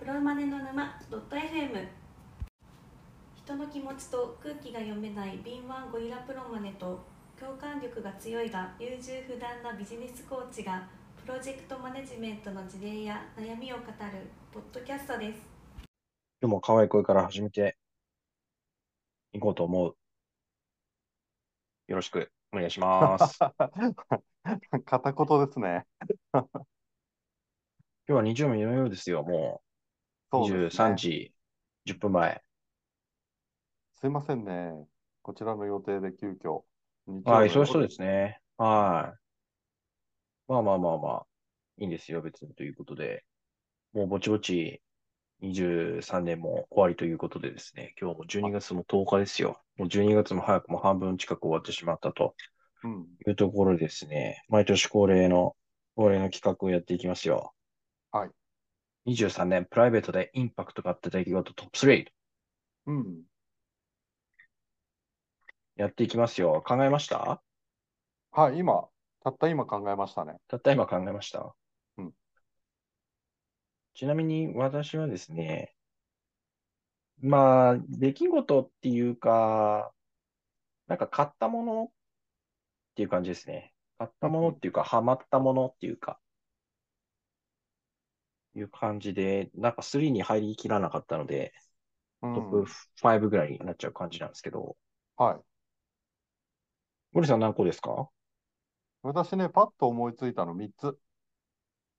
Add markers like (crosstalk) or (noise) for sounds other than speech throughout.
プロマネの沼 .fm 人の気持ちと空気が読めない敏腕ゴリラプロマネと共感力が強いが優柔不断なビジネスコーチがプロジェクトマネジメントの事例や悩みを語るポッドキャストです今日も可愛い声から始めていこうと思う。よろしくお願いします。(laughs) 片言ですね。(laughs) 今日は日曜日のようですよ。もう23そうですね。時10分前。すいませんね。こちらの予定で急遽、日はい、曜のそうそう夜ですね。はい。まあまあまあまあ、いいんですよ、別にということで。もうぼちぼち23年も終わりということでですね、今日も12月も10日ですよ。もう12月も早くも半分近く終わってしまったとうん。いうところでですね、毎年恒例の、恒例の企画をやっていきますよ。はい。23年プライベートでインパクトがあった出来事トップ3うん。やっていきますよ。考えました？はい、今、たった今考えましたね。たった今考えました？うん。ちなみに私はですね、まあ、出来事っていうか、なんか買ったものっていう感じですね。買ったものっていうか、ハマったものっていうか、いう感じで、なんか3に入りきらなかったので、うトップん。5ぐらいになっちゃう感じなんですけど、はい。ゴリさん何個ですか？私ね、パッと思いついたの3つ。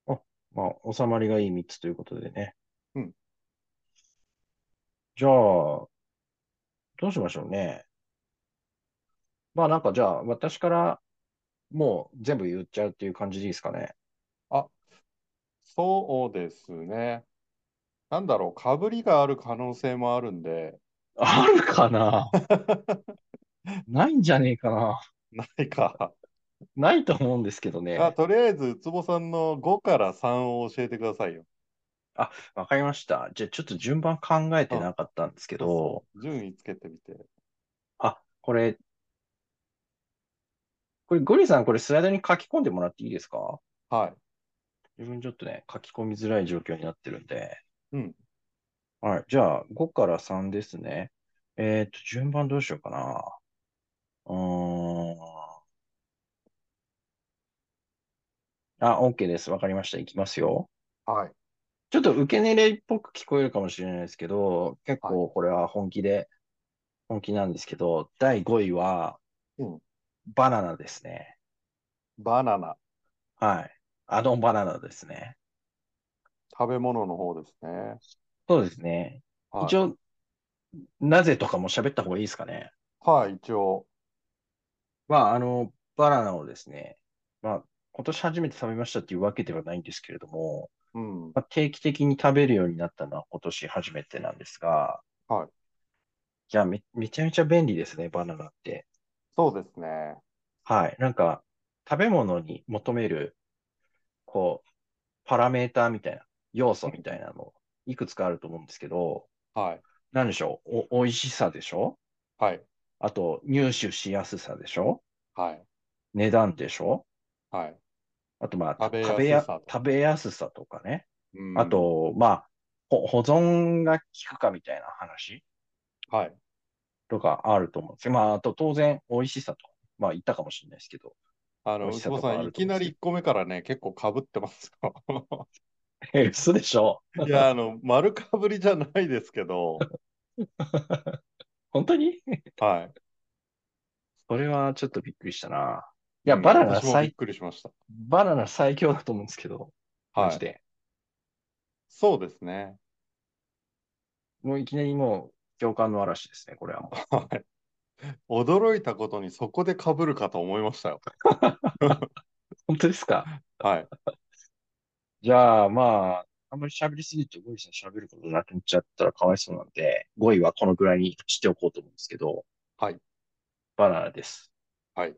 あ、まあ、収まりがいい3つということでね。うん。じゃあ、どうしましょうね。まあなんかじゃあ、私からもう全部言っちゃうっていう感じでいいですかね。あ、そうですね。なんだろう、かぶりがある可能性もあるんで、あるかな？(laughs) ないんじゃねえかな。ないか。ないと思うんですけどあ、ね。とりあえず、ウツボさんの5から3を教えてくださいよ。あ、わかりました。じゃあちょっと順番考えてうん。なかったんですけそうど、そう。順位つけてみて。あ、これ、これゴリさんこれスライドに書き込んでもらっていいですか？はい。自分ちょっとね、書き込みづらい状況になってるんで。うん。はい。じゃあ、5から3ですね。えっと、順番どうしようかな。うーん。あ、OK です。わかりました。いきますよ。はい。ちょっと受け狙いっぽく聞こえるかもしれないですけど、結はい。構これは本気で、本気なんですけど、第5位はうん。バナナですね。バナナ。はい。アドンバナナですね。食べ物の方ですね。そうですね。一は応、なぜとかも喋った方がいいですかね。い。はい、一応。まあ、あの、バナナをですね、まあ、今年初めて食べましたっていうわけではないんですけれども、うん。まあ、定期的に食べるようになったのは今年初めてなんですが、はい。いや、め、めちゃめちゃ便利ですね、バナナって。そうですね。はい。なんか、食べ物に求める、こう、パラメーターみたいな、要素みたいなの、いくつかあると思うんですけど、はい。なんでしょう、お、美味しさでしょ？はい。あと、入手しやすさでしょ？はい。値段でしょ？はい。あと、まあ、食べや、やすさと食べやすさとかね。うん。あと、まあ、ほ保存が効くかみたいな話？はい。とかあると思うんですよ。まあ、あと当然、美味しさとか、まあ言ったかもしれないですけど、あの、さん、いきなりと思うんですけ1個目からね、結構かぶってますよ。ど。(laughs) え、嘘でしょいや、あの、丸かぶりじゃないですけど、(laughs) 本当に？はい。それはちょっとびっくりしたな。いうや、ん、バナナ私もびっ最、くりしました。バナナ最強だと思うんですけど、マはい。ジで。そうですね。もういきなりもう共感の嵐ですね、これはもはい。驚いたことにそこでかぶるかと思いましたよ。う。(laughs) 本当ですか？はい。じゃあ、まあ、あんまり喋りすぎるとゴリさん喋ることなくなっちゃったらかわいそうなんで、5位はこのぐらいにしておこうと思うんですけど、はい。バナナです。はい。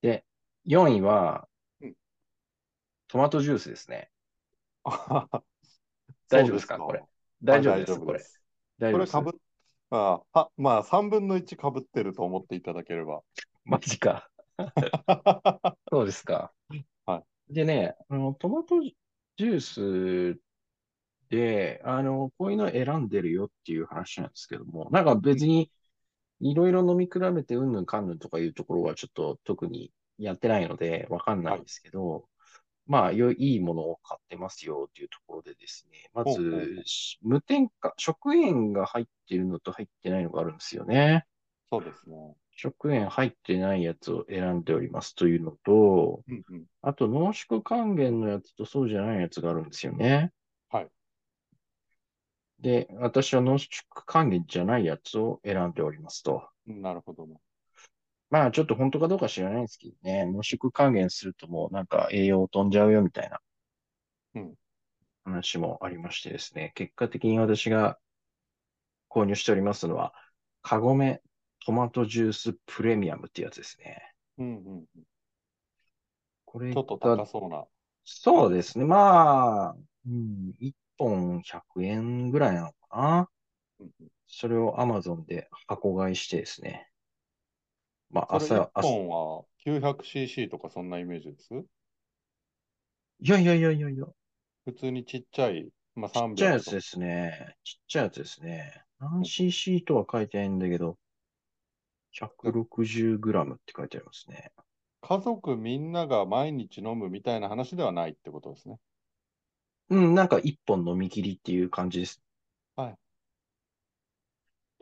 で、4位はうん。トマトジュースですね。(laughs) 大丈夫ですか？これ。はい、大大丈夫です、こ。大丈夫です。これかぶっ、あは、まあ、3分の1かぶってると思っていただければ。(laughs) マジか。(laughs) そうですか。はい。でね、あの、トマトジュースで、あの、こういうの選んでるよっていう話なんですけども、なんか別にいろいろ飲み比べてうんぬんかんぬんとかいうところはちょっと特にやってないのでわかんないんですけど、まあ、よいいものを買ってますよっていうところでですね、まず、し無添加、食塩が入ってるのと入ってないのがあるんですよね。そうですね。食塩入ってないやつを選んでおりますというのと、うんうん。あと濃縮還元のやつとそうじゃないやつがあるんですよね。はい。で、私は濃縮還元じゃないやつを選んでおりますと。なるほどね。まあちょっと本当かどうか知らないんですけどね、濃縮還元するともうなんか栄養飛んじゃうよみたいなうん話もありましてですね、結果的に私が購入しておりますのは、カゴメトマトジュースプレミアムっていうやつですね。うんうんうん。これちょっとが高そうな。そうですね。まあ、うん、1本100円ぐらいなのかな。うんうんそれを Amazon で箱買いしてですね。まあ、1朝、朝、本は 900cc とかそんなイメージです？いやいやいやいやいや、普通にちっちゃい、まあ、300ちっちゃいやつとですね。ちっちゃいやつですね。何 cc とは書いてないんだけど、160g って書いてありますね。家族みんなが毎日飲むみたいな話ではないってことですね。うん、なんか1本飲み切りっていう感じです。パッ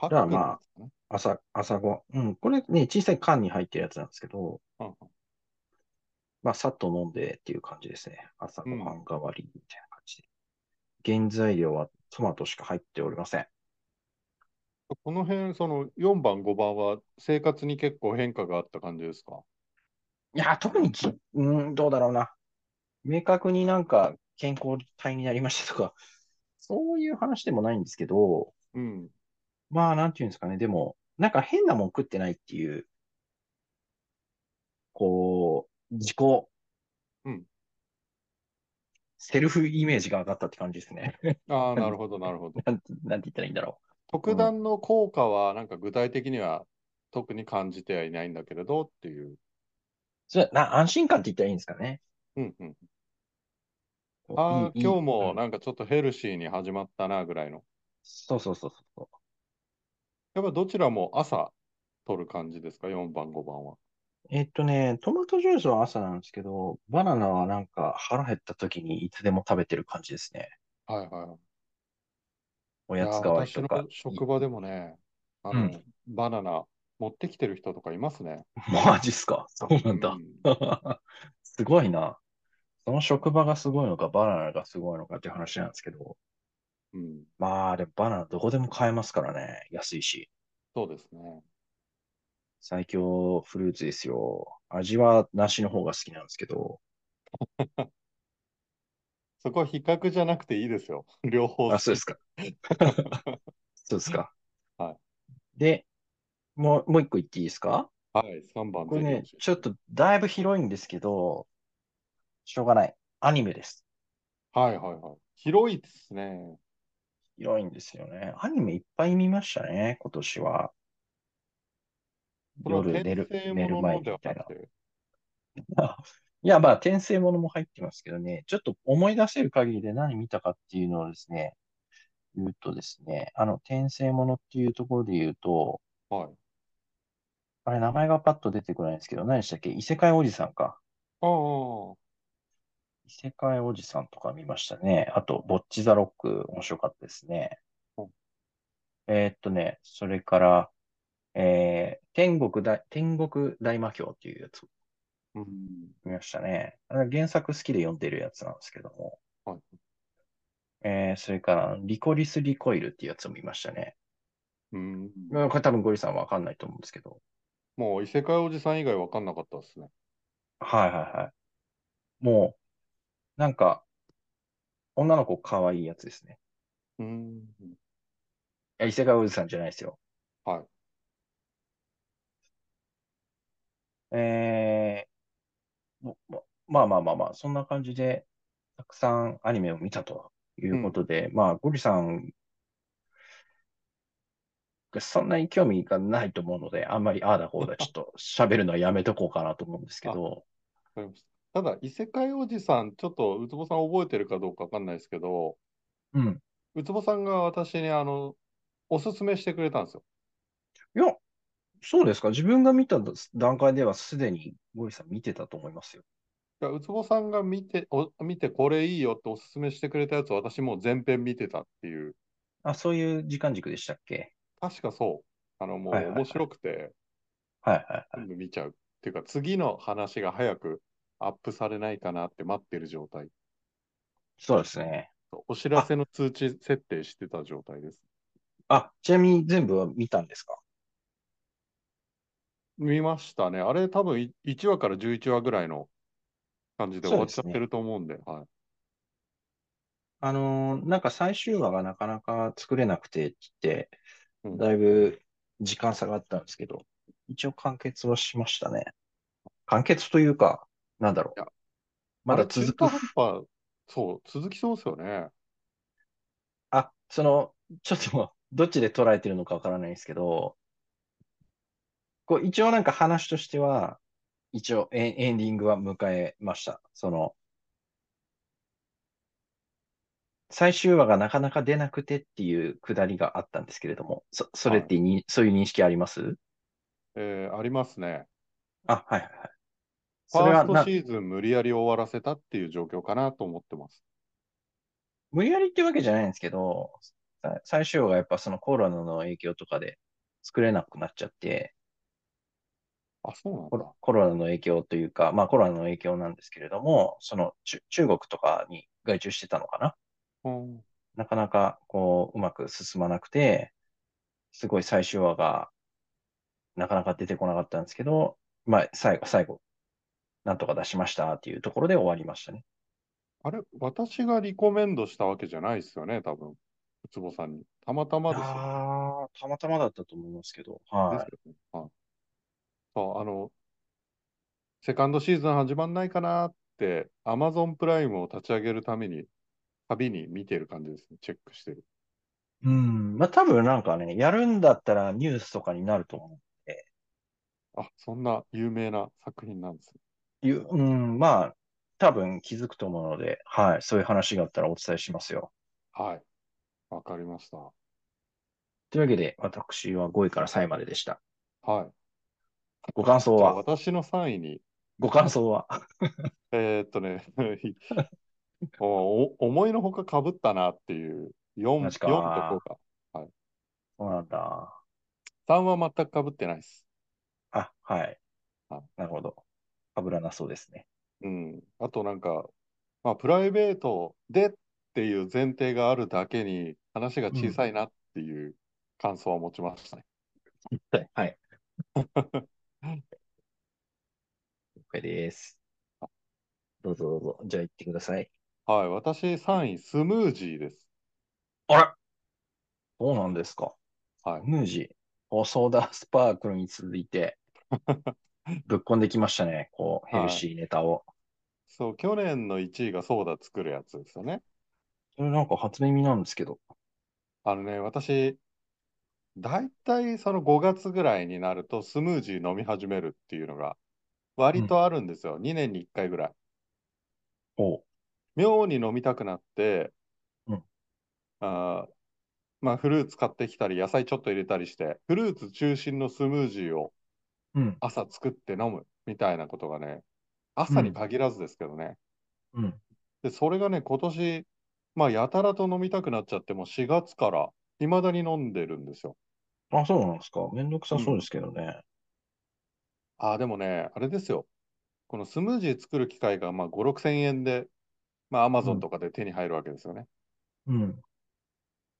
クじゃあまあ。朝、朝ご、うん、これね、小さい缶に入ってるやつなんですけど、うんうんまあ、さっと飲んでっていう感じですね。朝ごはん代わりみたいな感じで。原材料はトマトしか入っておりません。この辺、その4番、5番は生活に結構変化があった感じですか？いや、特にき、うん、どうだろうな。明確になんか健康体になりましたとか、そういう話でもないんですけど、うん。まあ、なんていうんですかね。でも、なんか変なもん食ってないっていう、こう、自己、うんセルフイメージが上がったって感じですね。ああ、(laughs) なるほど、なるほど。なんて、なんて言ったらいいんだろ特段の効果は、なんか具体的には特に感じてはいないんだけれどっていう。う。それ、な、安心感って言ったらいいんですかね。うんうん。ああ、いいいい今日もうんなんかちょっとヘルシーに始まったなぐらいの。そうそうそうそう。やっぱどちらも朝取る感じですか ?4 番、5番は。えっとね、トマトジュースは朝なんですけど、バナナはなんか腹減った時にいつでも食べてる感じですね。はいはいはい。おやつ代わりとか。私の職場でもね、あの、うんバナナ持ってきてる人とかいますね。(laughs) マジっすか？そうなんだ。うん (laughs) すごいな。その職場がすごいのか、バナナがすごいのかっていう話なんですけど。うん、まあ、でもバナナどこでも買えますからね。安いし。そうですね。最強フルーツですよ。味は梨の方が好きなんですけど。(laughs) そこは比較じゃなくていいですよ。(laughs) 両方あ、そうで好すか。そうですか。(laughs) はで、もう、もう一個言っていいですか？き。はい、3番これねちょっとだいぶ広いんですけど、しょうがない。アニメです。はいはいはい。広いですね。広いんですよね。アニメいっぱい見ましたね、今年は。夜寝る、寝る前にみたいな。(laughs) いや、まあ、転生ものも入ってますけどね、ちょっと思い出せる限りで何見たかっていうのをですね、言うとですね、あの、転生ものっていうところで言うと、はい。あれ、名前がパッと出てこないんですけど、何でしたっけ？異世界おじさんか。ああ、異世界おじさんとか見ましたね。あと、ボッチザロック、面白かったですねうん。えーっとね、それから、えー、天国大、天国大魔教っていうやつうん。見ましたね。原作好きで読んでるやつなんですけども。はいえー、それから、リコリス・リコイルっていうやつを見ましたね。うん。これ多分ゴリさんわかんないと思うんですけど。もう異世界おじさん以外わかんなかったですね。はいはいはい。もう、なんか、女の子可愛いやつですね。うん。いや異世界おじさんじゃないですよ。はい。えー、まあまあまあまあ、そんな感じで、たくさんアニメを見たということで、まあ、ゴリさんがそんなに興味がないと思うので、あんまりああだこうだちょっと喋るのはやめとこうかなと思うんですけど、わかりましたただ、異世界おじさん、ちょっと、ウツボさん覚えてるかどうかわかんないですけど、うん。ウツボさんが私にあの、おすすめしてくれたんですよ。いや、そうですか？自分が見た段階ではすでにゴリさん見てたと思いますよ。いやウツボさんが見て、お見てこれいいよっておすすめしてくれたやつを私もう全編見てたっていう、あ、そういう時間軸でしたっけ？確かそう。あの、もうはいはいはい面白くて、はいはいはい。全部見ちゃう。っていうか、次の話が早くアップされないかなって待ってる状態。そうですね。お知らせの通知設定してた状態です。あ、ちなみに全部は見たんですか？見ましたね。あれ多分い1話から11話ぐらいの感じで終わっちゃってると思うんで、はい。あのーなんか最終話がなかなか作れなくてってだいぶ時間差があったんですけど、一応完結はしましたね。完結というか、なんだろう。まだ続くそう、続きそうですよね。あ、その、ちょっと、どっちで捉えてるのかわからないんですけど、こう、一応なんか話としては、一応エンエンディングは迎えました。その、最終話がなかなか出なくてっていうくだりがあったんですけれども、そ、それってに、そういう認識あります？えーありますね。あ、はいはいはい。ファーストシ、ーズン無理やり終わらせたっていう状況かなと思ってます。無理やりってわけじゃないんですけど、さ最終話がやっぱそのコロナの影響とかで作れなくなっちゃって、あ、そうなんだコロ。ナの影響というか、まあコロナの影響なんですけれども、その中中国とかに外注してたのかな？うんなかなかこううまく進まなくて、すごい最終話がなかなか出てこなかったんですけど、まあ最後、最後、なんとか出しましたっていうところで終わりましたね。あれ、私がリコメンドしたわけじゃないですよね、多分。ウツボさんに。たまたまですよ。ああ、たまたまだったと思いますけど、はよね。はい。そう、あの、セカンドシーズン始まんないかなって、アマゾンプライムを立ち上げるために、旅に見てる感じですね。チェックしてる。い。うん、まあ多分なんかね、やるんだったらニュースとかになると思あ、そんな有名な作品なんですね。う。いううん、まあ多分気づくと思うので、はい、そういう話があったらお伝えしますよ。はい。わかりました。というわけで、私は5位から3位まででした。はい。ご感想は？私の3位に、ご感想は？(laughs) えーっとね (laughs) お、お思いのほかかぶったなっていう4、4マジかと5か。そうなんだ。3は全くかぶってないです。あ、はいあ。なるほど。かぶらなそうですね。うん。あとなんか、まあ、プライベートでっていう前提があるだけに、話が小さいなっていう感想は持ちましたね。はい。はい。了解です。どうぞどうぞ。じゃあ行ってください。はい。私3位、スムージーです。あれ？そうなんですか？はい。ムージー。おソーダスパークルに続いて、(laughs) (laughs) ぶっこんできましたね。こう、ヘルシーネタを。そう、去年の1位がソーダ作るやつですよね。それなんか初耳なんですけど。あのね、私、だいたいその5月ぐらいになるとスムージー飲み始めるっていうのが割とあるんですよ。2年に1回ぐらい。おう。妙に飲みたくなって、うんあーまあフルーツ買ってきたり野菜ちょっと入れたりして、フルーツ中心のスムージーをうん。朝作って飲むみたいなことがね、朝に限らずですけどね。うん。で、それがね、今年、まあやたらと飲みたくなっちゃって、もう4月から未だに飲んでるんですよ。あ、そうなんですか。めんどくさそうですけどね。ああ、でもね、あれですよ。このスムージー作る機械がまあ5、6千円で、まあアマゾンとかで手に入るわけですよね。うん。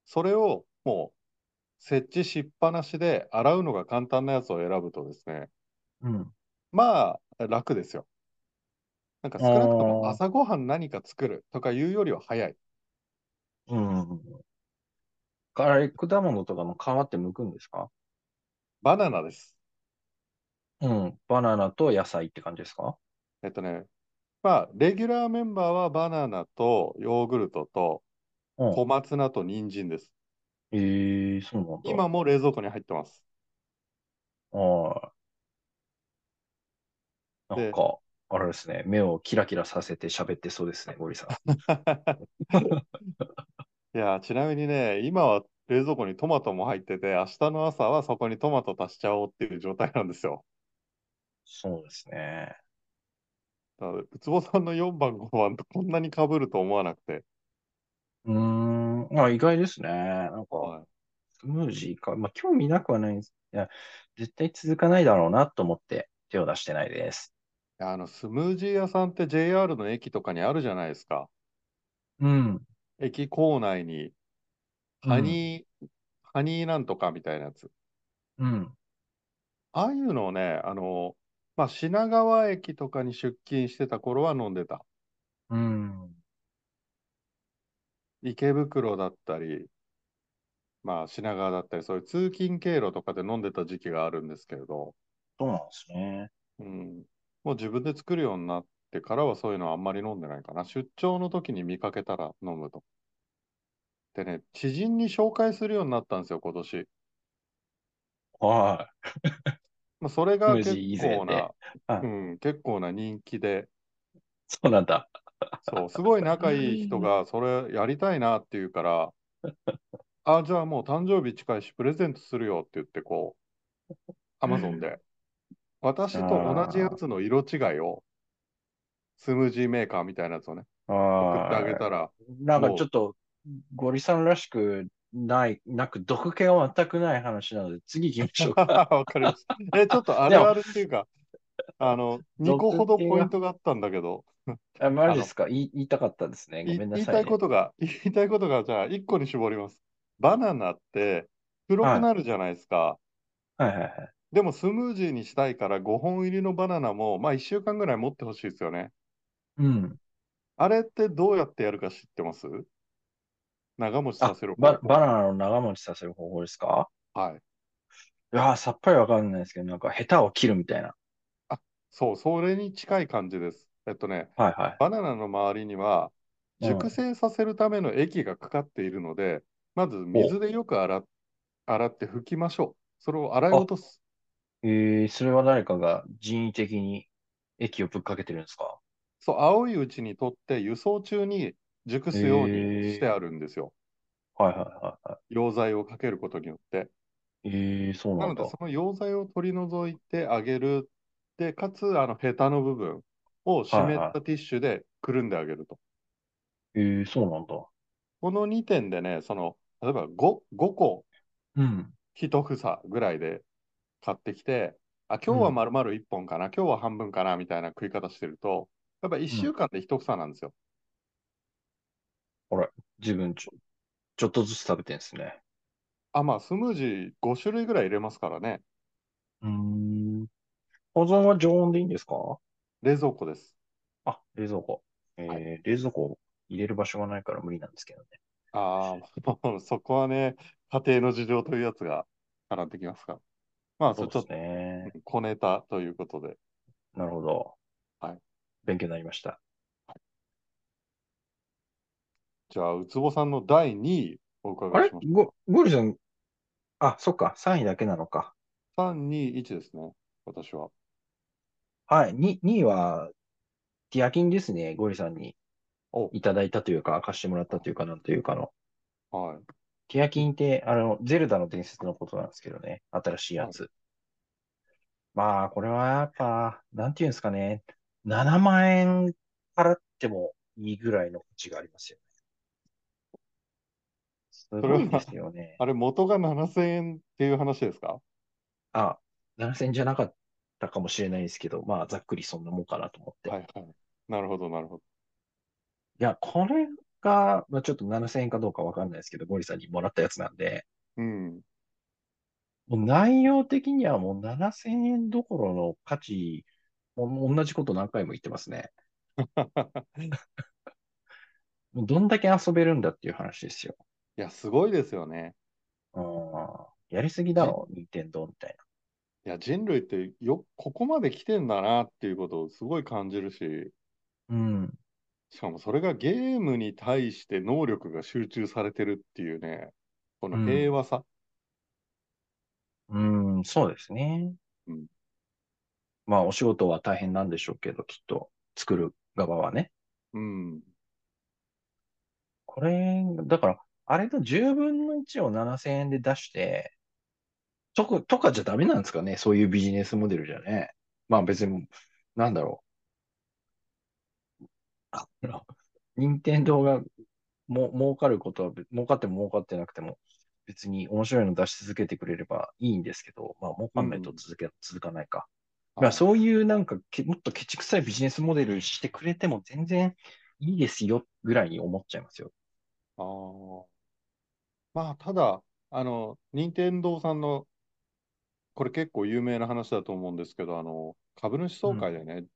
それをもう設置しっぱなしで洗うのが簡単なやつを選ぶとですね、うん。まあ楽ですよ。なんか少なくとも朝ごはん何か作るとかいうよりは早い。うん。あれ、果物とかの皮って剥くんですか？バナナです。うん。バナナと野菜って感じですか？えっとね、まあレギュラーメンバーはバナナとヨーグルトとうん。小松菜と人参です。ええそうなんだ。今も冷蔵庫に入ってます。はい。なんか、あれですね。目をキラキラさせて喋ってそうですね、ゴリさん。い (laughs) いや、ちなみにね、今は冷蔵庫にトマトも入ってて、明日の朝はそこにトマト足しちゃおうっていう状態なんですよ。そうですね。だから、ウツボさんの4番、5番とこんなに被ると思わなくて。うーん、まあ意外ですね。なんか、はい。スムージーか。まあ興味なくはないんです。いや、絶対続かないだろうなと思って手を出してないです。いやあの、スムージー屋さんって JR の駅とかにあるじゃないですか。うん。駅構内に、ハニー、ハニーなんとかみたいなやつ。うん。ああいうのをね、あの、まあ、品川駅とかに出勤してた頃は飲んでた。うん。池袋だったり、まあ、品川だったり、そういう通勤経路とかで飲んでた時期があるんですけれど、そうなんですね。うん、もう自分で作るようになってからはそういうのはあんまり飲んでないかな。出張の時に見かけたら飲むと。でね、知人に紹介するようになったんですよ、今年。はまあ、それが結構な、はいうん、結構な人気で、い。そうなんだ。(laughs) そう、すごい仲いい人がそれやりたいなって言うから、あ、じゃあもう誕生日近いしプレゼントするよって言ってこう、アマゾンで、私と同じやつの色違いを、スムージーメーカーみたいなやつをね、送ってあげあたら、あ。なんかちょっと、ゴリさんらしくない、なく、毒気が全くない話なので、次行きましょうか。(laughs) わかります。え、ちょっとあるあるっていうか、あの、2個ほどポイントがあったんだけど、(laughs) あ、マジですか？言い言いたかったですね。ごいめんなさい、ね。言いたいことが、(laughs) 言いたいことが、じゃあ1個に絞ります。バナナって黒くなるじゃないですか。はいはいはい。でもスムージーにしたいから5本入りのバナナも、まあ1週間ぐらい持ってほしいですよね。うん。あれってどうやってやるか知ってます？長持ちあさせる、方バ、法。バナナの長持ちさせる方法ですか？はい。いやー、さっぱりわかんないですけど、なんか、ヘタを切るみたいな。そう、それに近い感じです。えっとね、はいはい。バナナの周りには、うん熟成させるための液がかかっているので、まず水でよく洗っ洗って拭きましょう。それを洗い落とす。えー、それは誰かが人為的に液をぶっかけてるんですか？そう、青いうちにとって輸送中に熟すようにしてあるんですよ。はいはいはいは溶剤をかけることによって。い。えー、そうなんだなので、。その溶剤を取り除いてあげる。で、かつ、あの、ヘタの部分を湿ったティッシュでくるんであげると。えー、そうなんだ。この2点でね、その、例えば 5, 5個うん。1房ぐらいで買ってきて、あ、今日は丸々1本かな、今日は半分かな、みたいな食い方してると、やっぱ1週間で1房なんですよ。自分ちょ、ちょっとずつ食べてんですね。あ、まあ、スムージー5種類ぐらい入れますからね。うーん。保存は常温でいいんですか？冷蔵庫です。あ、冷蔵庫。えーは冷蔵庫入れる場所がないから無理なんですけどね。ああ、(laughs) そこはね、家庭の事情というやつが絡んできますから。まあ、そそうでれちょっすね。と小ネタということで。なるほど。はい。勉強になりました。じゃあ、ウツボさんの第2位おあ伺いします。れ？ゴ、ゴリさん、あ、そっか、3位だけなのか。3、2、1ですね、私は。はい、2, 2位は、ティアキンですね。ゴリさんにおいただいたというか、貸してもらったというか、なんというかの。はい。ティアキンって、あの、ゼルダの伝説のことなんですけどね。新しいやつ。まあ、これはやっぱ、なんていうんですかね。7万円払ってもいいぐらいの価値がありますよね。すごいですよね。あれ、元が7000円っていう話ですか？あ、7000じゃなかったかもしれないですけど、まあ、ざっくりそんなもんかなと思って。はいはい。なるほど、なるほど。いや、これが、まあ、ちょっと7000円かどうかわかんないですけど、ゴリさんにもらったやつなんで、うん。もう内容的にはもう7000円どころの価値、もう同じこと何回も言ってますね。(laughs) もうどんだけ遊べるんだっていう話ですよ。いや、すごいですよね。うん。やりすぎだろ、任天堂みたいいや、人類ってよ、ここまで来てんだなっていうことをすごい感じるし、な。うん。しかもそれがゲームに対して能力が集中されてるっていうね、この平和さ。うん、そうですね。うんまあ、お仕事は大変なんでしょうけど、きっと、作る側はね。うん。これ、だから、あれの10分の1を7000円で出して、とか、とかじゃダメなんですかね？そういうビジネスモデルじゃね？まあ別に、なんだろう。あの、任天堂がも、儲かることはべ、儲かっても儲かってなくても、別に面白いの出し続けてくれればいいんですけど、まあ儲かんないと続け、続かないか。まあそういうなんかけ、もっとケチくさいビジネスモデルしてくれても全然いいですよぐらいに思っちゃいますよ。あーまあ、ただ、あの、任天堂さんの、これ結構有名な話だと思うんですけど、あの、株主総会でね、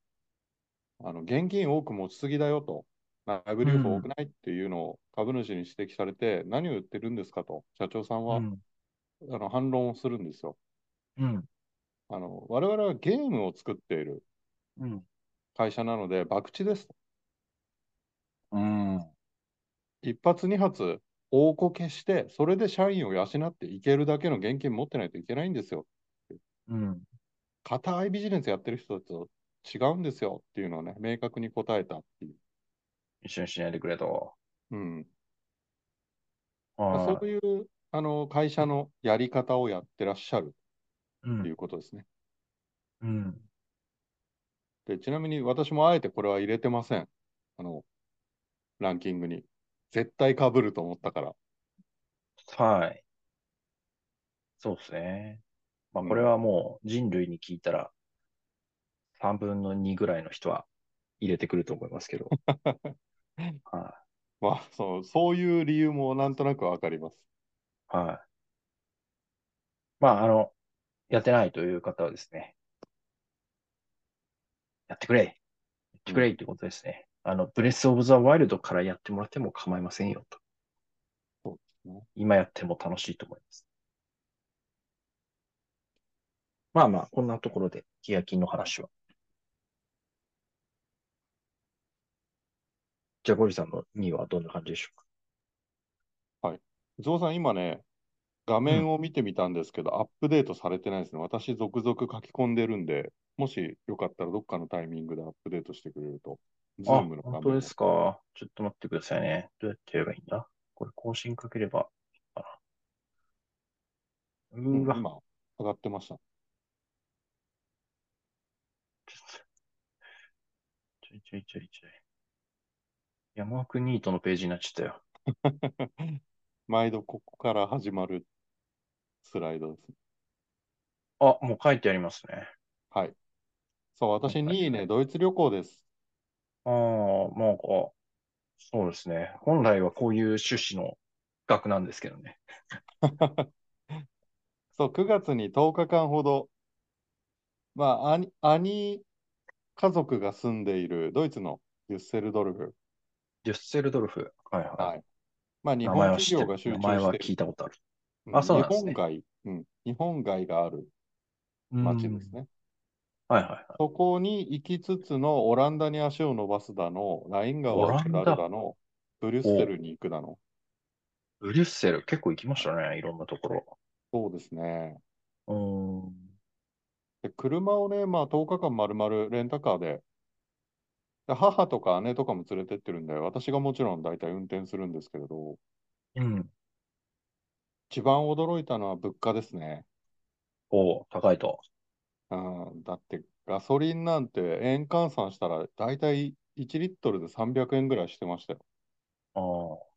あの、現金多く持ちすぎだよと、内部留保多くないっていうのを株主に指摘されて、何を言ってるんですかと、社長さんは、うん。あの反論をするんですよ。うん。あの、我々はゲームを作っているうん。会社なので、博打ですと。うん。一発二発大こけして、それで社員を養っていけるだけの現金持ってないといけないんですよ。うん。固いビジネスやってる人たちと違うんですよっていうのをね、明確に答えたっていう。一緒にしないでくれと。うん。はそういうあの会社のやり方をやってらっしゃるい。うん。っていうことですね。うん。で、ちなみに私もあえてこれは入れてません。あの、ランキングに。絶対被ると思ったから。はい。そうですね。まあ、うんこれはもう人類に聞いたら、3分の2ぐらいの人は入れてくると思いますけど。(laughs) はまあ、そう、そういう理由もなんとなくわかります。い。はい。まあ、あの、やってないという方はですね、やってくれ。やってくれってことですね。あの、ブレスオブザワイルドからやってもらっても構いませんよと。そうですね。今やっても楽しいと思います。まあまあ、こんなところで、ギアキンの話は。じゃあ、ゴリさんの2位はどんな感じでしょうか？ゾウさん、今ね、画面を見てみたんですけど、アップデートされてないですね。私、続々書き込んでるんで、もしよかったらどっかのタイミングでアップデートしてくれると、ズあ、ームの画面を本当ですか？ちょっと待ってくださいね。どうやってやればいいんだ？これ更新かければいいかな？ううん今、上がってました。ちょいちょいちょいちょい。山奥ニートのページになっちゃったよ。(laughs) 毎度ここから始まるスライドです。あ、もう書いてありますね。はい。そう、私はい2位ね、ドイツ旅行です。ああ、なんか、そうですね。本来はこういう趣旨の額なんですけどね。(laughs) そう、9月に10日間ほど、まあ、兄、兄家族が住んでいるドイツのデュッセルドルフ。デュッセルドルフ。はいははい。まあ、い。日本。企業が集中している聞いたことある。うんあそうなんですね日本街、うん、日本街がある街ですね。はいはいはい。そこに行きつつのオランダに足を伸ばすだの、ライン川を下るだの、ブリュッセルに行くだの。ブリュッセル、結構行きましたね。いろんなところ。そうですね。うーん。で車をね、まあ10日間丸々レンタカーで、で母とか姉とかも連れてってるんで、私がもちろん大体運転するんですけれど、うん。一番驚いたのは物価ですね。お高いと。うん、だってガソリンなんて円換算したら大体1リットルで300円ぐらいしてましたよ。ああ、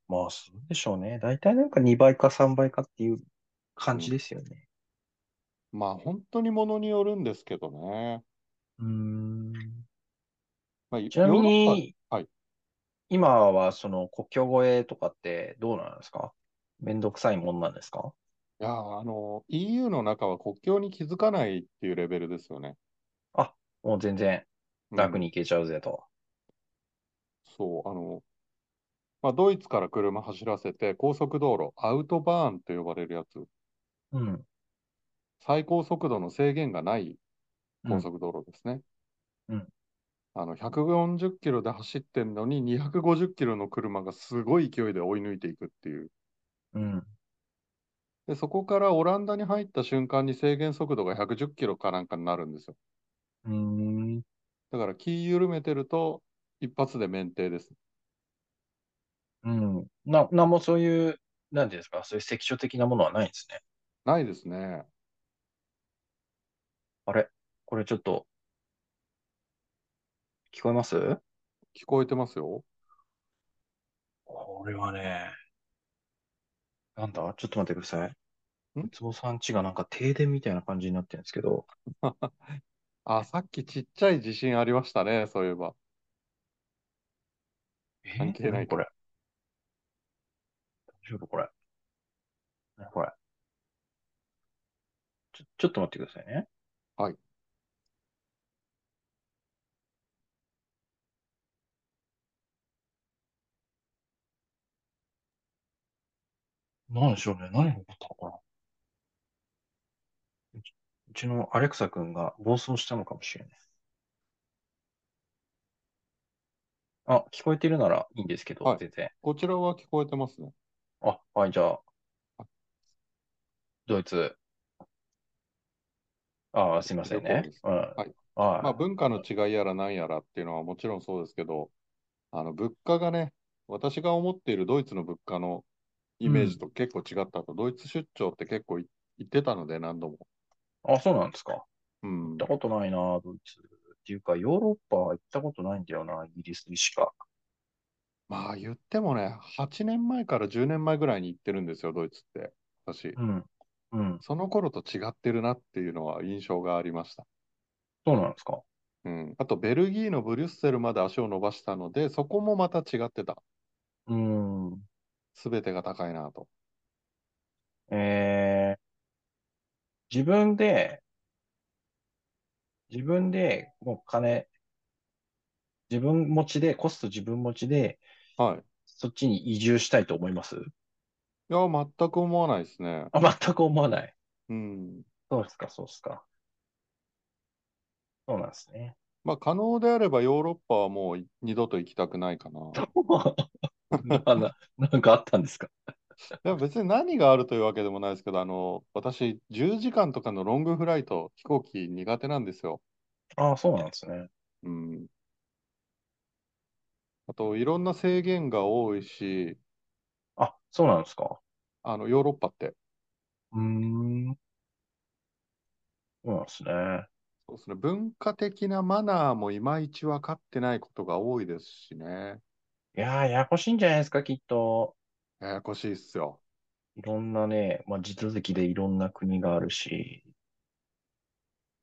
まあ、そうでしょうね。大体なんか2倍か3倍かっていう感じですよね。まあ本当にものによるんですけどね。うーん。まあ、ちなみヨーロッに、パはい今はその国境越えとかってどうなんですか？めんどくさいもんなんですか？いやー、あの、EU の中は国境に気づかないっていうレベルですよね。あ、もう全然うん楽に行けちゃうぜと。そう、あの、まあ、ドイツから車走らせて、高速道路、アウトバーンと呼ばれるやつ、うん。最高速度の制限がないうん高速道路ですね。うんあの、140キロで走ってんのに、250キロの車がすごい勢いで追い抜いていくっていう。うん。で、そこからオランダに入った瞬間に制限速度が110キロかなんかになるんですよ。うーん。だから気緩めてると、一発で免停です。うん。な、なんもそういうなんていうんですか、そういう関所的なものはないんですね。ないですね。あれ？これちょっと、聞こえます？聞こえてますよ。これはね、なんだ？ちょっと待ってください。ん？ウツボさん家がなんか停電みたいな感じになってるんですけど、(laughs) あ、さっきちっちゃい地震ありましたね、そういえば。え？関係ない何これ？大丈夫これ？何これ？ちょ、ちょっと待ってくださいね。はい。なんでしょうね。何が起こったのかな。うちうちのアレクサ君が暴走したのかもしれない。あ、聞こえてるならいいんですけど、はい全然。こちらは聞こえてますね。あ、はい、じゃあ、ドイツ。ああ、すいませんね。はい。はい。まあ、文化の違いやら何やらっていうのはもちろんそうですけど、あの、物価がね、私が思っているドイツの物価のイメージと結構違ったと、ドイツ出張って結構い言ってたので何度も。あ、そうなんですか。うん行った。ことないな、ドイツ。っていうか、ヨーロッパは行ったことないんだよな、イギリスにしか。まあ言ってもね、8年前から10年前ぐらいに行ってるんですよ、ドイツって。私。うん。うん。その頃と違ってるなっていうのは印象がありました。そうなんですか？うん。あと、ベルギーのブリュッセルまで足を伸ばしたので、そこもまた違ってた。うーん。すべてが高いなと。えー、自分で、自分で、もう金、自分持ちで、コスト自分持ちで、はい。そっちに移住したいと思います？いや、全く思わないですね。あ、全く思わない。うん。そうですか、そうですか。そうなんですね。まあ、可能であればヨーロッパはもうい二度と行きたくないかな。な、(laughs) な、なんかあったんですか？(laughs) いや、別に何があるというわけでもないですけど、あの、私、10時間とかのロングフライト、飛行機苦手なんですよ。ああ、そうなんですね。うん。あと、いろんな制限が多いし、あ、そうなんですか？あの、ヨーロッパって。うーん。そうなんですね。そうですね。文化的なマナーもいまいち分かってないことが多いですしね。いやー、ややこしいんじゃないですか、きっと。ややこしいっすよ。いろんなね、まあ、地続きでいろんな国があるし、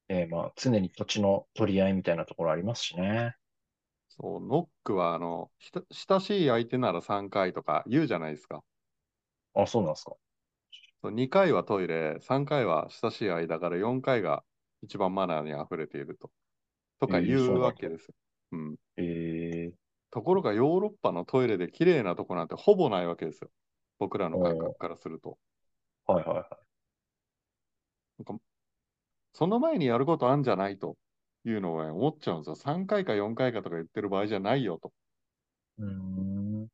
えーまあ、常に土地の取り合いみたいなところありますしね。そう、ノックは、あの、ひた親しい相手なら3回とか言うじゃないですか。あ、そうなんですか。そう2回はトイレ、3回は親しい間から4回が一番マナーに溢れていると。とか言うわけですよ。うん。えところがヨーロッパのトイレで綺麗なとこなんてほぼないわけですよ。僕らの感覚からすると。ー、はいはいはい。なんかその前にやることあるんじゃないというのをね思っちゃうんですよ。3回か4回かとか言ってる場合じゃないよと。うーん。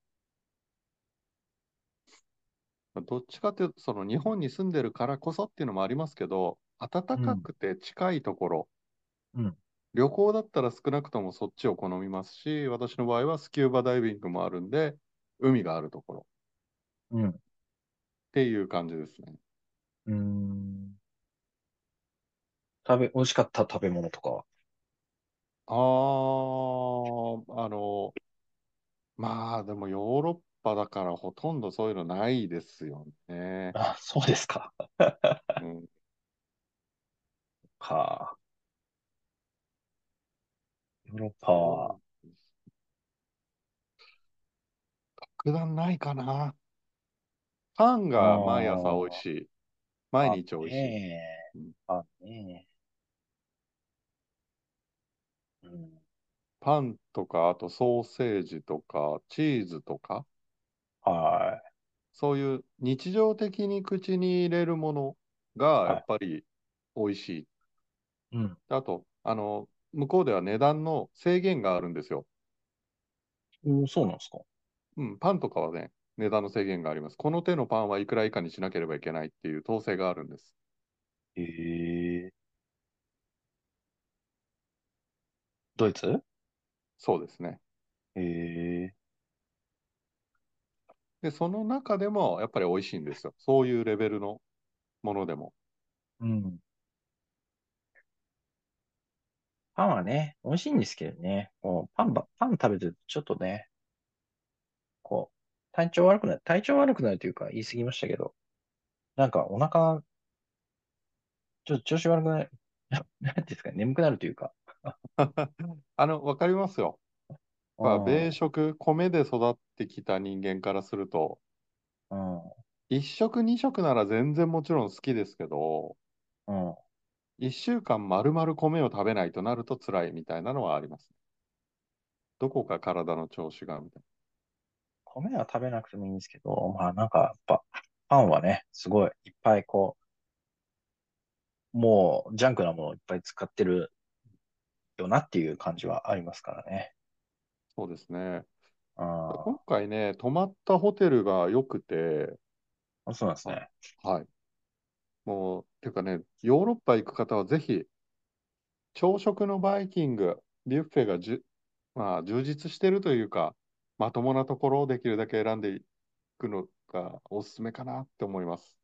どっちかというと、その日本に住んでるからこそっていうのもありますけど、暖かくて近いところ、うん。旅行だったら少なくともそっちを好みますし、私の場合はスキューバダイビングもあるんで、海があるところうん。っていう感じですね。うーん。食べ、美味しかった食べ物とかは？あー、あの、まあでもヨーロッパだからほとんどそういうのないですよね。あ、そうですか。うん、か。ヨーロッパは、特段ないかな。パンが毎朝美味しい。毎日美味しい。ねえうんあ、ねえ。うん。パンとか、あとソーセージとか、チーズとか、はそういう日常的に口に入れるものがいやっぱり美味しい。い。うん。あと、あの、向こうでは値段の制限があるんですよ。うん、そうなんですか。うん、パンとかはね、値段の制限があります。この手のパンはいくら以下にしなければいけないっていう統制があるんです。ええドイツ？そうですね。ええで、その中でもやっぱり美味しいんですよ。そういうレベルのものでも。うん。パンはね、美味しいんですけどね。こうパンば、パン食べてるとちょっとね、こう、体調悪くなる、体調悪くなるというか言い過ぎましたけど、なんかお腹、ちょっと調子悪くなる、(laughs) なんていうんですかね、眠くなるというか。(laughs) あの、わかりますよ。まあ、うん米食、米で育ってきた人間からすると、うん。一食二食なら全然もちろん好きですけど、うん。一週間丸々米を食べないとなると辛いみたいなのはあります。どこか体の調子がみたい米は食べなくてもいいんですけど、まあなんかやっぱ、パンはね、すごいいっぱいこう、もうジャンクなものをいっぱい使ってるよなっていう感じはありますからね。な。そうですね。あ今回ね、泊まったホテルが良くて、あ、そうなんですね。はい。もう、ていうかね、ヨーロッパ行く方はぜひ、朝食のバイキング、ビュッフェがじゅ、まあ、充実してるというか、まともなところをできるだけ選んでいくのがおすすめかなって思います。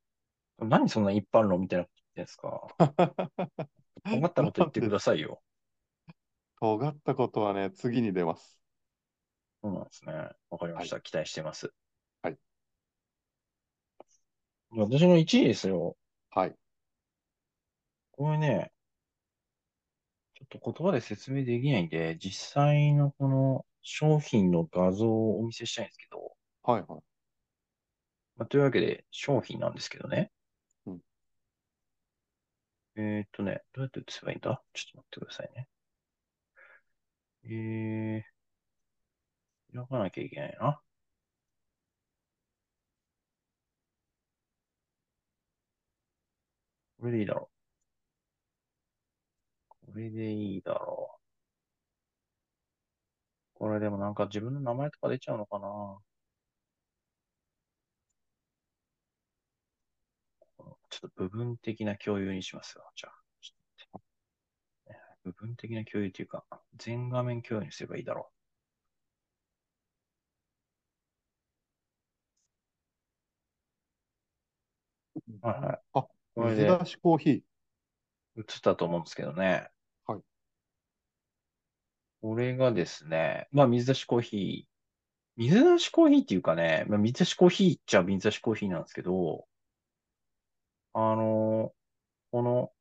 何そんな一般論みたいなこと言ってんですか？(laughs) 尖ったこと言ってくださいよ。(laughs) 尖ったことはね、次に出ます。そうなんですね。わかりました。期待してます。はい。私の1位ですよ。はい。これね、ちょっと言葉で説明できないんで、実際のこの商品の画像をお見せしたいんですけど、はいはい。まあ、というわけで商品なんですけどね。うんえーっとね、どうやって写せばいいんだ？ちょっと待ってくださいね。えー、開かなきゃいけないな。これでいいだろう。これでいいだろう。これでもなんか自分の名前とか出ちゃうのかなちょっと部分的な共有にしますよ。じゃあ。部分的な共有というか、全画面共有にすればいいだろう。はいはい。あ、これで水出しコーヒー。映ったと思うんですけどね。はい。これがですね、まあ水出しコーヒー。水出しコーヒーっていうかね、まあ、水出しコーヒーっちゃ水出しコーヒーなんですけど、あの、この、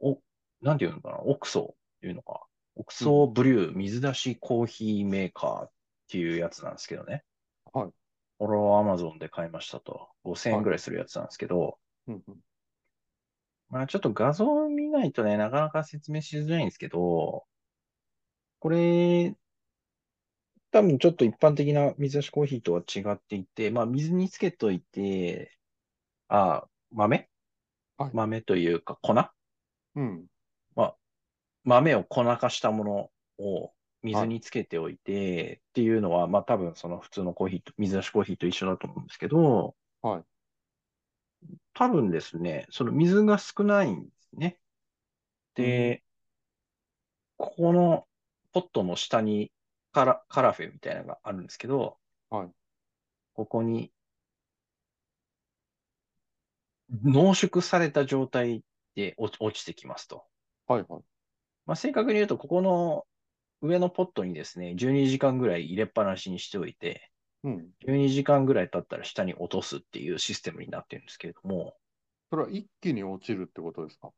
お、なんていうのかな、オクソっていうのか。オクソブリュー水出しコーヒーメーカーっていうやつなんですけどね。はい。これを Amazon で買いましたと。5000円ぐらいするやつなんですけど、うんうん。まあちょっと画像を見ないとね、なかなか説明しづらいんですけど、これ、多分ちょっと一般的な水出しコーヒーとは違っていて、まあ水につけといて、あ、豆？はい豆というか粉？うん。豆を粉化したものを水につけておいてっていうのは、まあ多分その普通のコーヒーと、水出しコーヒーと一緒だと思うんですけど、はい。多分ですね、その水が少ないんですね。で、ここのポットの下にカラ、カラフェみたいなのがあるんですけど、はい。ここに濃縮された状態で落落ちてきますと。はいはい。まあ、正確に言うと、ここの上のポットにですね、12時間ぐらい入れっぱなしにしておいて、うん。12時間ぐらい経ったら下に落とすっていうシステムになってるんですけれども、それは一気に落ちるってことですか？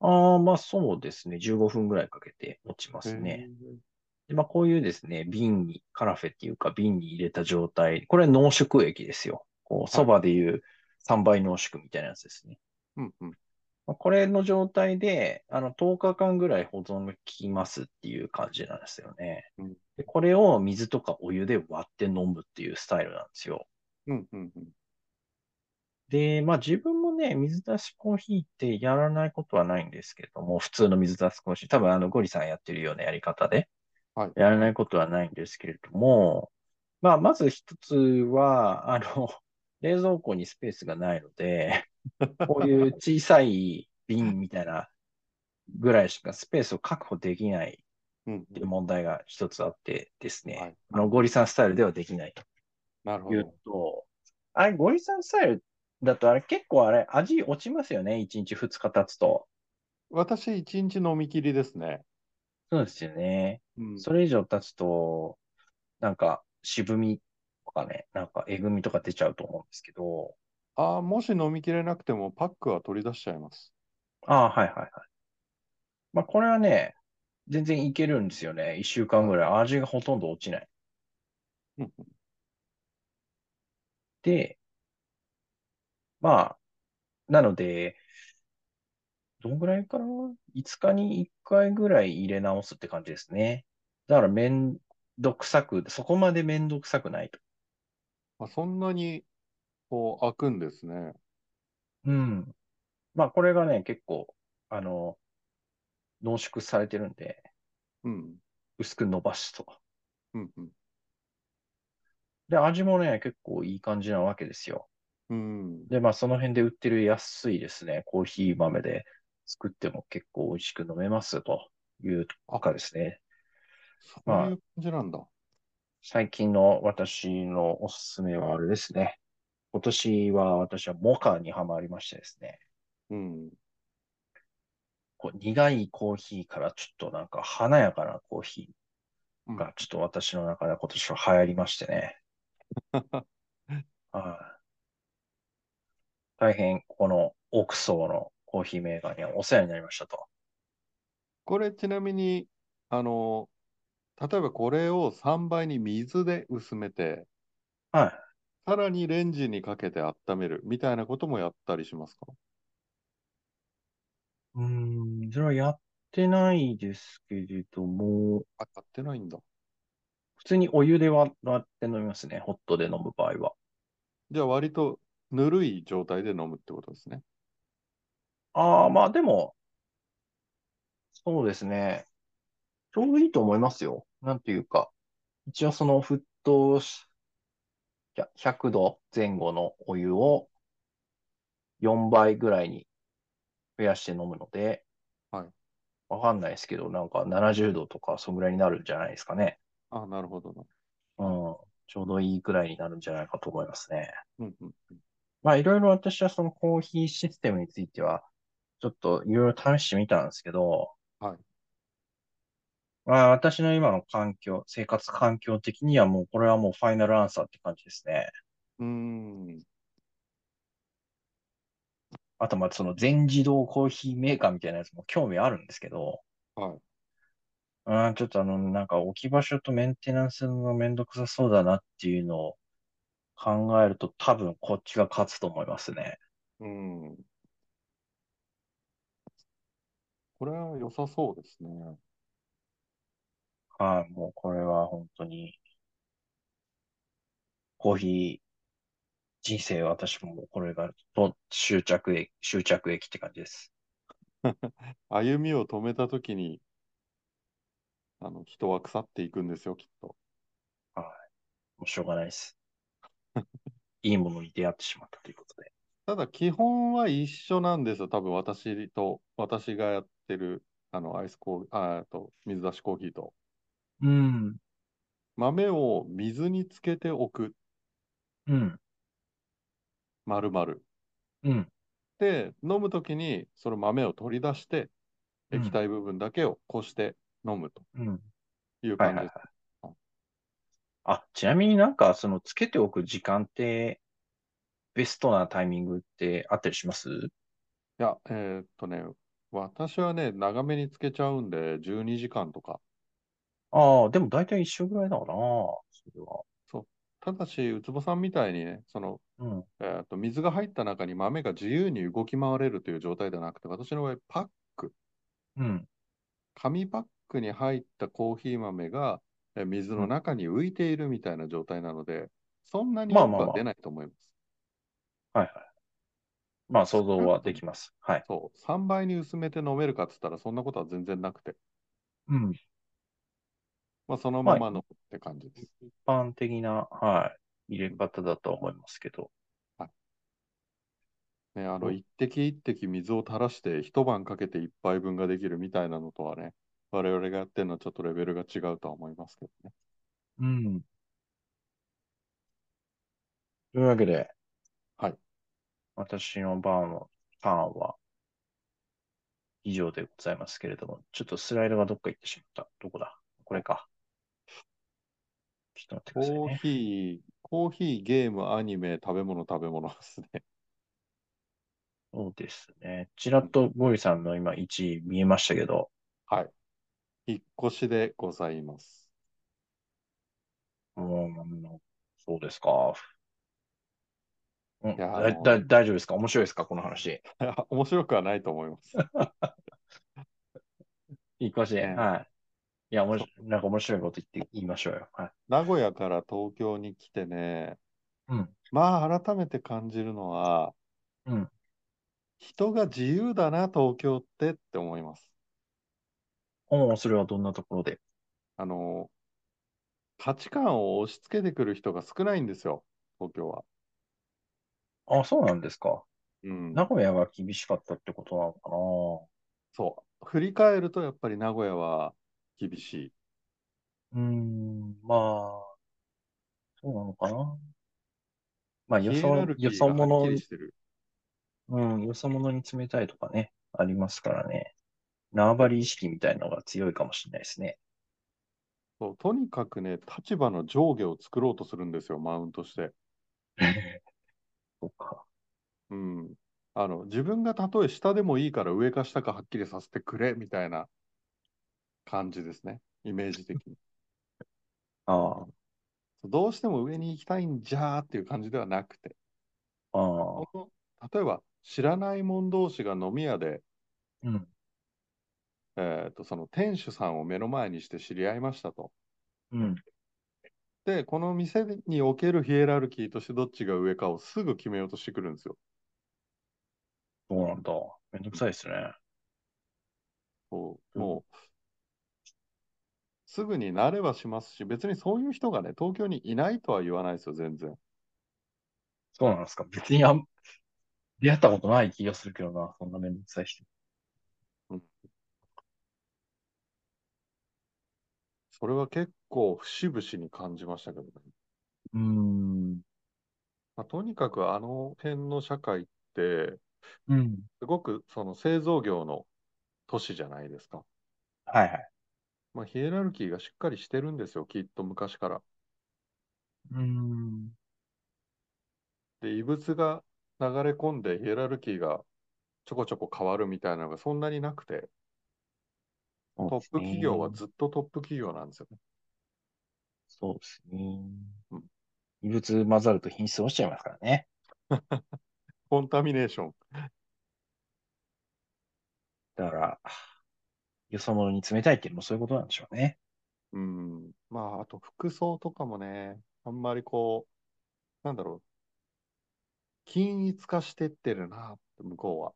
ああ、まあそうですね、15分ぐらいかけて落ちますね。でまあこういうですね、瓶に、カラフェっていうか瓶に入れた状態、これ濃縮液ですよ。こう、そばでいう3倍濃縮みたいなやつですね。うんうん。まあこれの状態で、あの、10日間ぐらい保存が効きますっていう感じなんですよね。うんでこれを水とかお湯で割って飲むっていうスタイルなんですよ。うんうんうん。で、まあ自分もね、水出しコーヒーってやらないことはないんですけれども、普通の水出しコーヒー、多分あのゴリさんやってるようなやり方で、はいやらないことはないんですけれども、まあまず一つは、あの、(laughs) 冷蔵庫にスペースがないので、(laughs) こういう小さい瓶みたいなぐらいしかスペースを確保できないうんっていう問題が一つあってですね、はいあのゴリさんスタイルではできないと。なるほど。と、あれ、ゴリさんスタイルだとあれ結構あれ、味落ちますよね？1日2日経つと。私、一日飲み切りですね。そうですよね。うん。それ以上経つと、なんか渋みとかね、なんかえぐみとか出ちゃうと思うんですけど、ああ、もし飲みきれなくてもパックは取り出しちゃいます。ああ、はいはいはい。まあこれはね、全然いけるんですよね。1週間ぐらい味がほとんど落ちない。うんで、まあ、なので、どんぐらいかな ?5 日に1回ぐらい入れ直すって感じですね。だからめんどくさく、そこまでめんどくさくないと。まあ、そんなにこう開くんですね。うん。まあこれがね、結構、あの、濃縮されてるんで、うん。薄く伸ばすと。うんうん。で、味もね、結構いい感じなわけですよ。うん。で、まあその辺で売ってる安いですね、コーヒー豆で作っても結構美味しく飲めますというとかですね。そういう感じなんだ。最近の私のおすすめはあれですね。今年は私はモカにハマりましてですね。うん。こう苦いコーヒーからちょっとなんか華やかなコーヒうんーがちょっと私の中で今年は流行りましてね。(laughs) はい大変この奥層のコーヒーメーカーにはお世話になりましたと。これちなみに、あの、例えばこれを3倍に水で薄めて、はい。さらにレンジにかけて温めるみたいなこともやったりしますか？うーん、それはやってないですけれども、あ、やってないんだ。普通にお湯で割って飲みますね。ホットで飲む場合は。じゃあ割とぬるい状態で飲むってことですね。ああ、まあでも、そうですね。ちょうどいいと思いますよ。なんていうか。一応その沸騰し、100度前後のお湯を4倍ぐらいに増やして飲むので、はい。わかんないですけど、なんか70度とかそんぐらいになるんじゃないですかね。あ、なるほどな。うん。ちょうどいいくらいになるんじゃないかと思いますね。うんうんまあいろいろ私はそのコーヒーシステムについては、ちょっといろいろ試してみたんですけど、はい。まあ私の今の環境、生活環境的にはもうこれはもうファイナルアンサーって感じですね。うーん。あとまあその全自動コーヒーメーカーみたいなやつも興味あるんですけど、はい。うん、ちょっとあの、なんか置き場所とメンテナンスがめんどくさそうだなっていうのを考えると多分こっちが勝つと思いますね。うん。これは良さそうですね。はい、もうこれは本当に、コーヒー人生私ももうこれがと終着駅、終着駅って感じです。(laughs) 歩みを止めたときに、あの、人は腐っていくんですよ、きっと。はい。もうしょうがないです。(laughs) いいものに出会ってしまったということで。ただ、基本は一緒なんですよ。多分、私と、私がやってる、あの、アイスコーヒー、あ、あと、水出しコーヒーと。うん。豆を水につけておく、うん。丸々。うん。で、飲むときに、その豆を取り出して、うん液体部分だけをこして飲むとうん。いうはいはい感じです。はい。あ、ちなみになんかそのつけておく時間ってベストなタイミングってあったりします？いや、えーっとね、私はね、長めにつけちゃうんで、12時間とか。ああ、でも大体一緒ぐらいだな、それは。ただし、ウツボさんみたいにね、その、うん。えーっと、水が入った中に豆が自由に動き回れるという状態ではなくて、私の場合、パック、うん。紙パックに入ったコーヒー豆が、えー水の中に浮いているみたいな状態なので、そんなにまあは出ないと思います。はいはい。まあ想像はできます。はい。そう、3倍に薄めて飲めるかっつったら、そんなことは全然なくて、うん。まあ、そのまま飲むって感じです。一般的な、はい、入れ方だとは思いますけど。ね、あの、うん一滴一滴水を垂らして一晩かけて一杯分ができるみたいなのとはね、我々がやってるのはちょっとレベルが違うとは思いますけどね。うん。というわけで、はい。私の番のターンは以上でございますけれども、ちょっとスライドがどっか行ってしまった。どこだ？これか。ちょっと待ってくださいコーね。ヒー、コーヒー、ゲーム、アニメ、食べ物、食べ物ですね。そうですね。ちらっとゴリさんの今1位見えましたけど、はい。引っ越しでございます。うん、そうですか。うん、大丈夫ですか？面白いですか？この話。(laughs) 面白くはないと思います。いい感じで。うんはい。いや、おもしなんか面白いこと言って言いましょうよ。はい。名古屋から東京に来てね、うん。まあ改めて感じるのは、うん。人が自由だな、東京ってって思います。おーそれはどんなところで？あの、価値観を押し付けてくる人が少ないんですよ、東京は。あ、そうなんですか。うん。名古屋が厳しかったってことなのかそう。振り返るとやっぱり名古屋は厳しい。な。うーん、まあ、そうなのかな。まあ、よそヒエラル、キよーがはっそ者きりしてる。うん、よそ者に冷たいとかね、ありますからね。縄張り意識みたいなのが強いかもしれないですね。そうとにかくね、立場の上下を作ろうとするんですよ、マウントして。(laughs) そうか。うん。あの、自分がたとえ下でもいいから上か下かはっきりさせてくれ、みたいな感じですね。イメージ的に。あどうしても上に行きたいんじゃーっていう感じではなくて、あ、あ例えば知らない者同士が飲み屋で、うん、えーと、その店主さんを目の前にして知り合いましたと。うん。で、この店におけるヒエラルキーとしてどっちが上かをすぐ決めようとしてくるんですよ。そうなんだ。めんどくさいですね。そううんもう、すぐになれはしますし、別にそういう人がね、東京にいないとは言わないですよ、全然。そうなんですか？別にあん、出会ったことない気がするけどな、そんなめんどくさい人。それは結構節々に感じましたけどね。うーん、まあ、とにかくあの辺の社会って、うん。すごくその製造業の都市じゃないですか。はいはい。まあ、ヒエラルキーがしっかりしてるんですよ、きっと昔から。うーん、で、異物が流れ込んでヒエラルキーがちょこちょこ変わるみたいなのがそんなになくて、そうですトップ企業はね。ずっとトップ企業なんですよね。そうですねうん。異物混ざると品質落ちちゃいますからね。(laughs) コンタミネーション。だから、よそ者に冷たいっていうのもそういうことなんでしょうね。うん。まあ、あと服装とかもね、あんまりこう、なんだろう、均一化してってるな向こうは。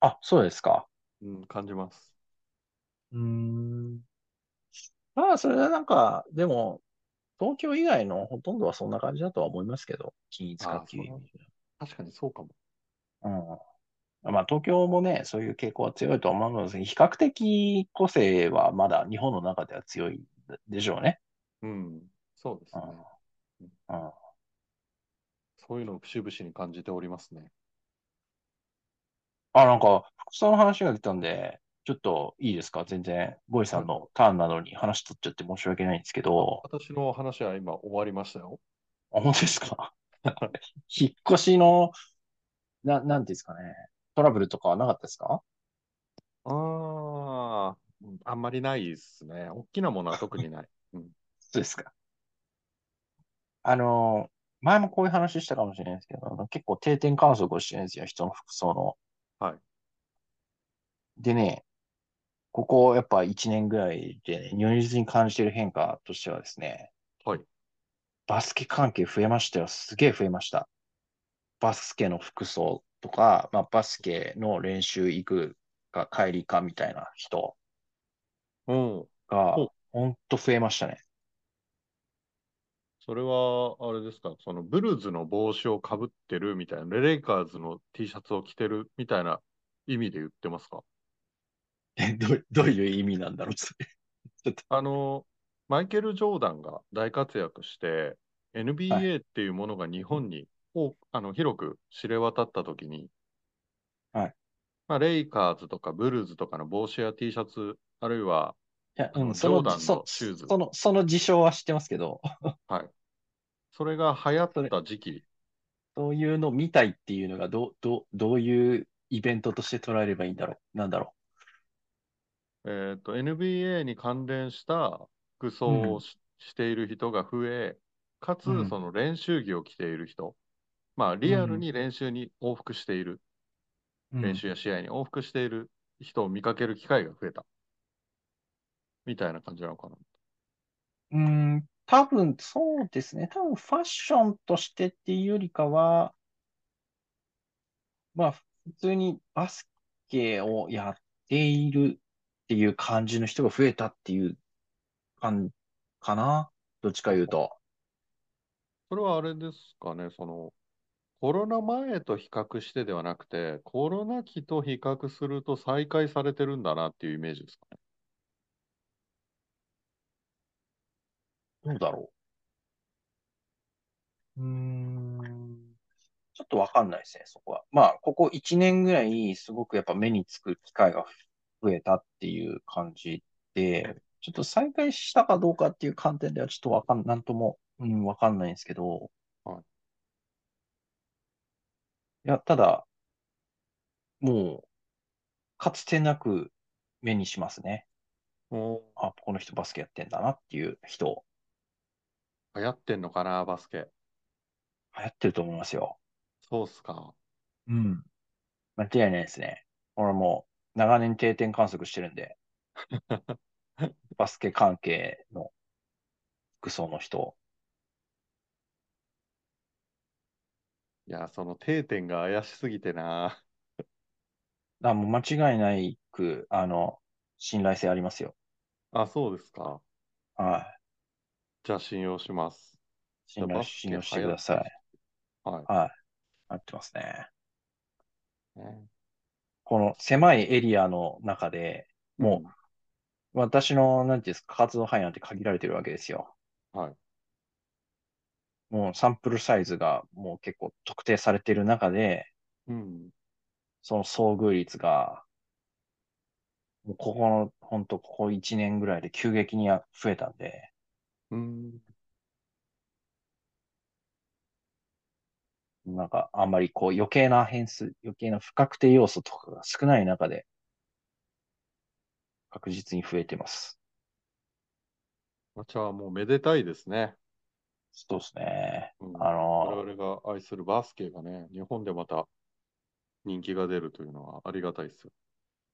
あ、そうですか。うん、感じます。うーん。まあ、それはなんか、でも、東京以外のほとんどはそんな感じだとは思いますけど、均一化っていう意味で確かにそうかも。は。うん。まあ、東京もね、そういう傾向は強いとは思うのですが、比較的個性はまだ日本の中では強いでしょうね。うん、そうですね。うん。そういうのを節々に感じておりますね。あ、なんか、服装の話が出たんで、ちょっといいですか？全然、ゴイさんのターンなのに話取っちゃって申し訳ないんですけど、私の話は今終わりましたよ。あ、本当ですか？(laughs) 引っ越しの、な、なんていうんですかね、トラブルとかはなかったですか？ああ、うんあんまりないですね。大きなものは特にない。(laughs) うん、そうですか。あの、前もこういう話したかもしれないですけど、あの結構定点観測をしてるんですよ、人の服装の。はい。でね、ここやっぱ1年ぐらいで、ね、如実に感じている変化としてはですね、はい。バスケ関係増えましたよ。すげえ増えました。バスケの服装とか、まあ、バスケの練習行くか帰りかみたいな人うん。がほんと増えましたね。それは、あれですか、そのブルーズの帽子をかぶってるみたいな、レイカーズの T シャツを着てるみたいな意味で言ってますか？え、どう、どういう意味なんだろう、それ。ちょっと、あの、マイケル・ジョーダンが大活躍して、NBA っていうものが日本にをあの広く知れ渡ったときに、はい。まあ、レイカーズとかブルーズとかの帽子や T シャツ、あるいは、いや、うん、そのそシューズ。その、その事象は知ってますけど、はい。それが流行った時期、そういうの見たいっていうのがどう、どう、どういうイベントとして捉えればいいんだろう。なんだろえっと、NBA に関連した服装をし,、している人が増え、かつうん。その練習着を着ている人、まあリアルに練習に往復している、う。うん練習や試合に往復している人を見かける機会が増えた。みたいな感じなのかな。うーん、多分そうですね。多分ファッションとしてっていうよりかは、まあ、普通にバスケをやっているっていう感じの人が増えたっていう感かな。どっちか言うと。それはあれですかね、その、コロナ前と比較してではなくて、コロナ期と比較すると再開されてるんだなっていうイメージですかね。どうだろう。うーん。ちょっとわかんないですね、そこは。まあ、ここ1年ぐらい、すごくやっぱ目につく機会が増えたっていう感じで、ちょっと再開したかどうかっていう観点ではちょっとわかん、なんとも、うん、わかんないんですけど。はいいや、ただ、もう、かつてなく目にしますね。おあ、この人バスケやってんだなっていう人、流行ってんのかな、バスケ。流行ってると思いますよ。そうっすか。うん。間違いないですね。俺も長年定点観測してるんで、(laughs) バスケ関係の服装の人。いや、その定点が怪しすぎてな。あ、もう間違いないく、あの、信頼性ありますよ。あ、そうですか。はい。じゃあ信用します。信頼、信用してください。ははい。合ってますね。い。ねこの狭いエリアの中で、もう、私の、なんていうんですか、活動範囲なんて限られてるわけですよ。うんはい。もうサンプルサイズがもう結構特定されている中で、うん。その遭遇率が、もうここの、本当ここ1年ぐらいで急激に増えたんで、うん。なんかあんまりこう余計な変数、余計な不確定要素とかが少ない中で、確実に増えてます。じゃあもうめでたいですね。そうですね。うん、あの我々が愛するバスケがね、日本でまた人気が出るというのはありがたいですよ。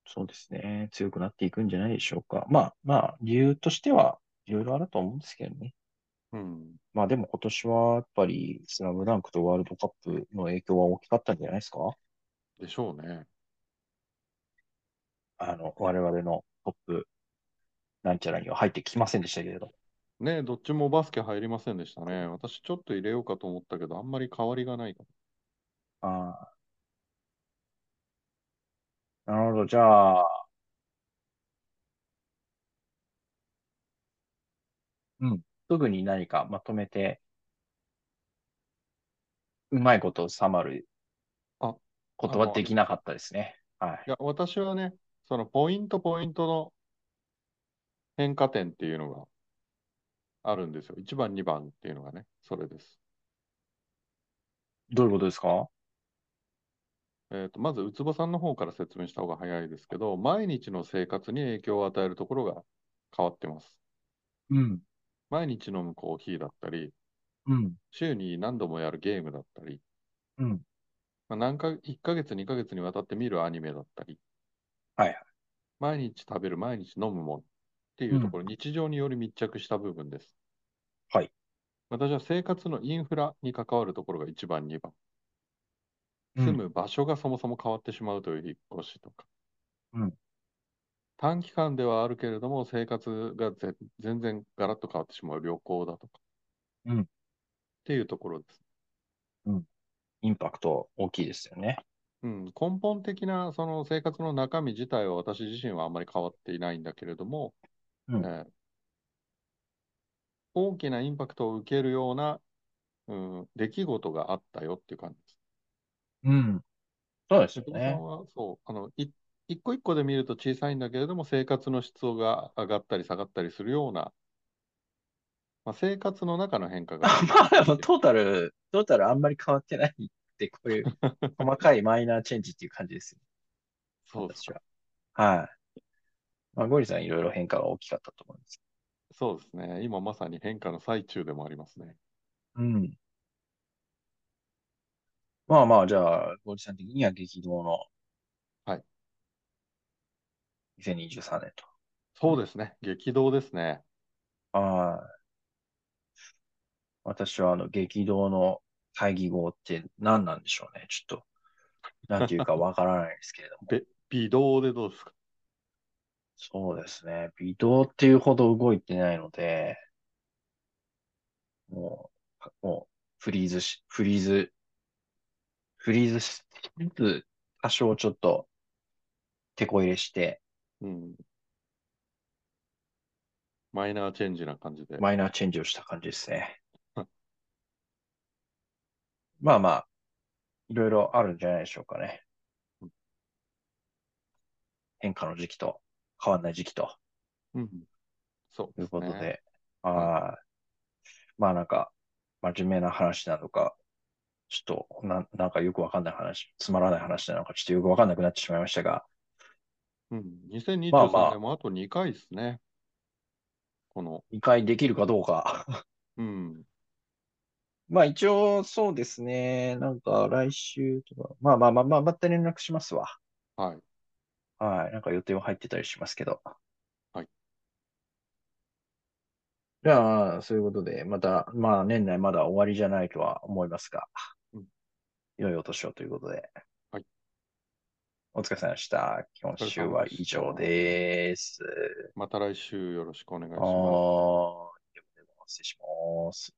そうですね。強くなっていくんじゃないでしょうか。まあまあ、理由としてはいろいろあると思うんですけどね。うん。まあでも今年はやっぱりスラムダンクとワールドカップの影響は大きかったんじゃないですか？でしょうね。あの、我々のトップなんちゃらには入ってきませんでしたけれど。ねどっちもバスケ入りませんでしたね。私ちょっと入れようかと思ったけど、あんまり変わりがないかああ。なるほど。じゃあ、うん。すぐに何かまとめて、うまいこと収まるあことはできなかったですね。はいい。や、私はね、そのポイントポイントの変化点っていうのがあるんですよ。1番、2番っていうのがね、それです。どういうことですか？えーと、まず、ウツボさんの方から説明した方が早いですけど、毎日の生活に影響を与えるところが変わってます。うん。毎日飲むコーヒーだったり、うん。週に何度もやるゲームだったり、うん。まあ、何か、1ヶ月、2ヶ月にわたって見るアニメだったり、はいはい。毎日食べる、毎日飲むものっていうところ、日常により密着した部分です。はい。私は生活のインフラに関わるところが1番、2番。うん住む場所がそもそも変わってしまうという引っ越しとか。うん短期間ではあるけれども、生活がぜ全然ガラッと変わってしまう旅行だとか。うんっていうところです。インパクト大きいですよね。うん、根本的なその生活の中身自体は私自身はあんまり変わっていないんだけれども、うんえー大きなインパクトを受けるようなうん、出来事があったよっていう感じです。うん。そうですよね。は、そう、あの、い一個一個で見ると小さいんだけれども、生活の質が上がったり下がったりするような、まあ、生活の中の変化がまあトータル、トータルあんまり変わってないって、こういう (laughs) 細かいマイナーチェンジっていう感じですよ。そうです私は。はい。まあ、ゴリさんいろいろ変化が大きかったと思います。そうですね。今まさに変化の最中でもありますね。うん。まあまあ、じゃあ、ゴリさん的には激動の、はい。2023年と。そうですね。激動ですね。はい。私はあの、激動の会議語って何なんでしょうね。ちょっと、なんていうかわからないですけれども。(laughs) べ微動でどうですか？そうですね。微動っていうほど動いてないので、もう、もう、フリーズし、フリーズ、フリーズしつつ、多少ちょっと、手こ入れして、うん。マイナーチェンジな感じで。マイナーチェンジをした感じですね。(laughs) まあまあ、いろいろあるんじゃないでしょうかねうん。変化の時期と、変わんない時期と。うん。そうという。ことで、はい。まあなんか、真面目な話なのか、ちょっと、な、なんかよくわかんない話、つまらない話なのか、ちょっとよくわかんなくなってしまいましたが、うん。2023まあまあ年もあと2回ですね。この、理解できるかどうか。うん。(laughs) まあ一応、そうですね。なんか来週とか、まあまあまあまあ、また連絡しますわ。はい。はい。なんか予定は入ってたりしますけど。はい。じゃあ、そういうことで、また、まあ年内まだ終わりじゃないとは思いますが、うん良いお年をということで。はい。お疲れ様でした。今週は以上です。また来週よろしくお願いします。はーい。失礼します。